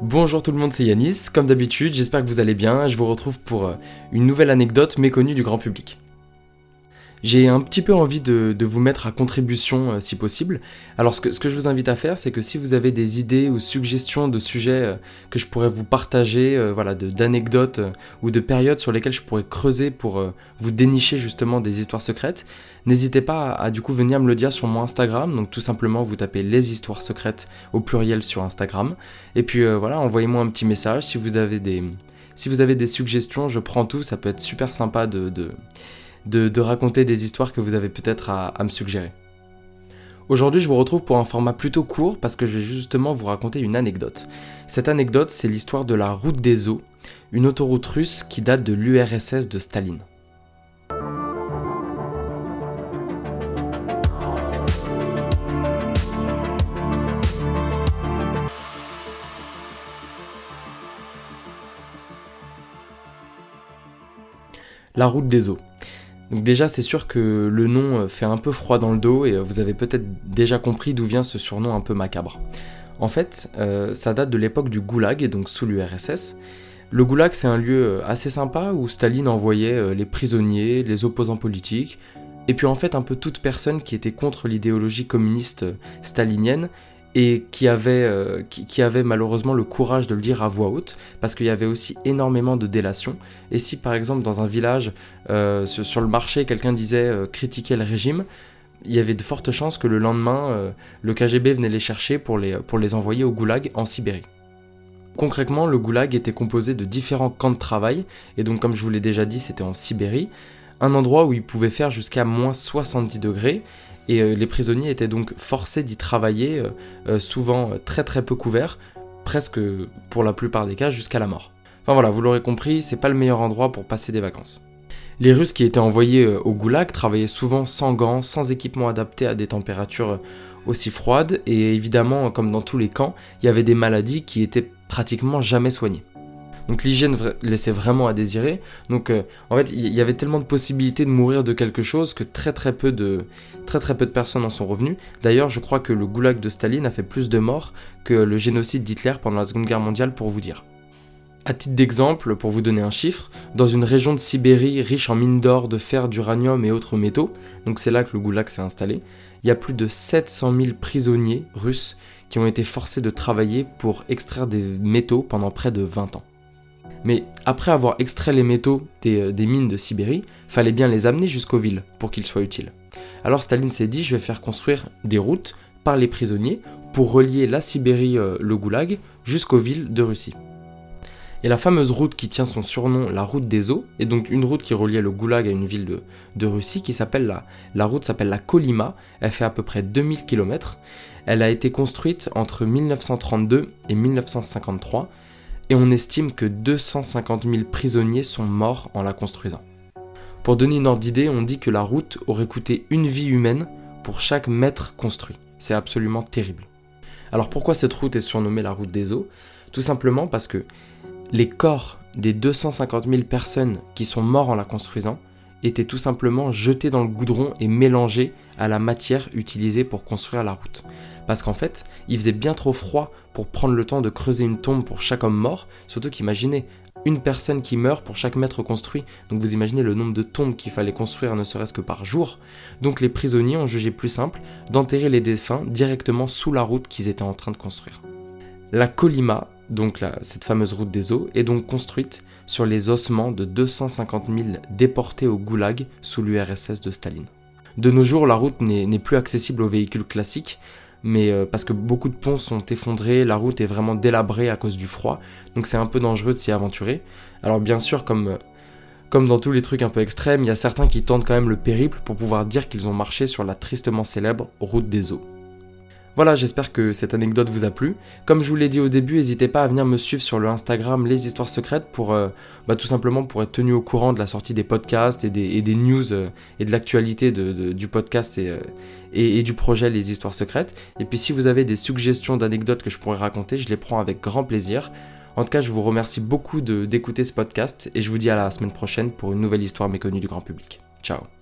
Bonjour tout le monde, c'est Yanis. Comme d'habitude, j'espère que vous allez bien. Je vous retrouve pour euh, une nouvelle anecdote méconnue du grand public. J'ai un petit peu envie de, vous mettre à contribution euh, si possible. Alors ce que, je vous invite à faire, c'est que si vous avez des idées ou suggestions de sujets euh, que je pourrais vous partager, voilà, d'anecdotes ou de périodes sur lesquelles je pourrais creuser pour vous dénicher justement des histoires secrètes, n'hésitez pas à, du coup venir me le dire sur mon Instagram. Donc tout simplement vous tapez les histoires secrètes au pluriel sur Instagram. Et puis voilà, envoyez-moi un petit message si vous avez des suggestions, je prends tout. Ça peut être super sympa de, raconter des histoires que vous avez peut-être à, me suggérer. Aujourd'hui, je vous retrouve pour un format plutôt court parce que je vais justement vous raconter une anecdote. Cette anecdote, c'est l'histoire de la route des eaux, une autoroute russe qui date de l'URSS de Staline. La route des eaux. Donc déjà c'est sûr que le nom euh, fait un peu froid dans le dos et euh, vous avez peut-être déjà compris d'où vient ce surnom un peu macabre. En fait, euh, ça date de l'époque du goulag, et donc sous l'URSS. Le goulag c'est un lieu assez sympa où Staline envoyait les prisonniers, les opposants politiques, et puis en fait un peu toute personne qui était contre l'idéologie communiste stalinienne et qui avait, euh, qui, avait malheureusement le courage de le dire à voix haute, parce qu'il y avait aussi énormément de délations. Et si par exemple dans un village, euh, sur, le marché, quelqu'un disait euh, critiquer le régime, il y avait de fortes chances que le lendemain, le KGB venait les chercher pour les, pour les envoyer au goulag en Sibérie. Concrètement, le goulag était composé de différents camps de travail, et donc comme je vous l'ai déjà dit, c'était en Sibérie, un endroit où il pouvait faire jusqu'à moins 70 degrés, et euh, les prisonniers étaient donc forcés d'y travailler, euh, euh, souvent très très peu couverts, presque pour la plupart des cas jusqu'à la mort. Enfin voilà, vous l'aurez compris, c'est pas le meilleur endroit pour passer des vacances. Les Russes qui étaient envoyés au goulag travaillaient souvent sans gants, sans équipement adapté à des températures aussi froides, et évidemment, comme dans tous les camps, il y avait des maladies qui étaient pratiquement jamais soignées. Donc l'hygiène laissait vraiment à désirer. Donc euh, en fait, il y avait tellement de possibilités de mourir de quelque chose que très très peu de, très, très peu de personnes en sont revenues. D'ailleurs, je crois que le goulag de Staline a fait plus de morts que le génocide d'Hitler pendant la Seconde Guerre mondiale, pour vous dire. À titre d'exemple, pour vous donner un chiffre, dans une région de Sibérie riche en mines d'or, de fer, d'uranium et autres métaux, donc c'est là que le goulag s'est installé, il y a plus de 700 000 prisonniers russes qui ont été forcés de travailler pour extraire des métaux pendant près de 20 ans. Mais après avoir extrait les métaux euh, des, mines de Sibérie, fallait bien les amener jusqu'aux villes pour qu'ils soient utiles. Alors Staline s'est dit je vais faire construire des routes par les prisonniers pour relier la Sibérie, euh, le Goulag, jusqu'aux villes de Russie. Et la fameuse route qui tient son surnom, la route des eaux, est donc une route qui reliait le Goulag à une ville de, Russie qui s'appelle la, la route s'appelle la Kolima, elle fait à peu près 2000 km. Elle a été construite entre 1932 et 1953 et on estime que 250 000 prisonniers sont morts en la construisant. Pour donner une ordre d'idée, on dit que la route aurait coûté une vie humaine pour chaque mètre construit. C'est absolument terrible. Alors pourquoi cette route est surnommée la route des eaux? Tout simplement parce que les corps des 250 000 personnes qui sont morts en la construisant étaient tout simplement jetés dans le goudron et mélangés à la matière utilisée pour construire la route. Parce qu'en fait, il faisait bien trop froid pour prendre le temps de creuser une tombe pour chaque homme mort, surtout qu'imaginez, une personne qui meurt pour chaque mètre construit, donc vous imaginez le nombre de tombes qu'il fallait construire ne serait-ce que par jour. Donc les prisonniers ont jugé plus simple d'enterrer les défunts directement sous la route qu'ils étaient en train de construire. La Colima, donc cette fameuse route des eaux, est donc construite sur les ossements de 250 000 déportés au goulag sous l'URSS de Staline. De nos jours, la route n'est plus accessible aux véhicules classiques, mais euh, parce que beaucoup de ponts sont effondrés, la route est vraiment délabrée à cause du froid, donc c'est un peu dangereux de s'y aventurer. Alors bien sûr, comme, euh, comme dans tous les trucs un peu extrêmes, il y a certains qui tentent quand même le périple pour pouvoir dire qu'ils ont marché sur la tristement célèbre route des eaux. Voilà, j'espère que cette anecdote vous a plu. Comme je vous l'ai dit au début, n'hésitez pas à venir me suivre sur le Instagram Les Histoires Secrètes pour euh, bah, tout simplement pour être tenu au courant de la sortie des podcasts et des, news euh, et de l'actualité du podcast euh, et, et, du projet Les Histoires Secrètes. Et puis si vous avez des suggestions d'anecdotes que je pourrais raconter, je les prends avec grand plaisir. En tout cas, je vous remercie beaucoup d'écouter ce podcast et je vous dis à la semaine prochaine pour une nouvelle histoire méconnue du grand public. Ciao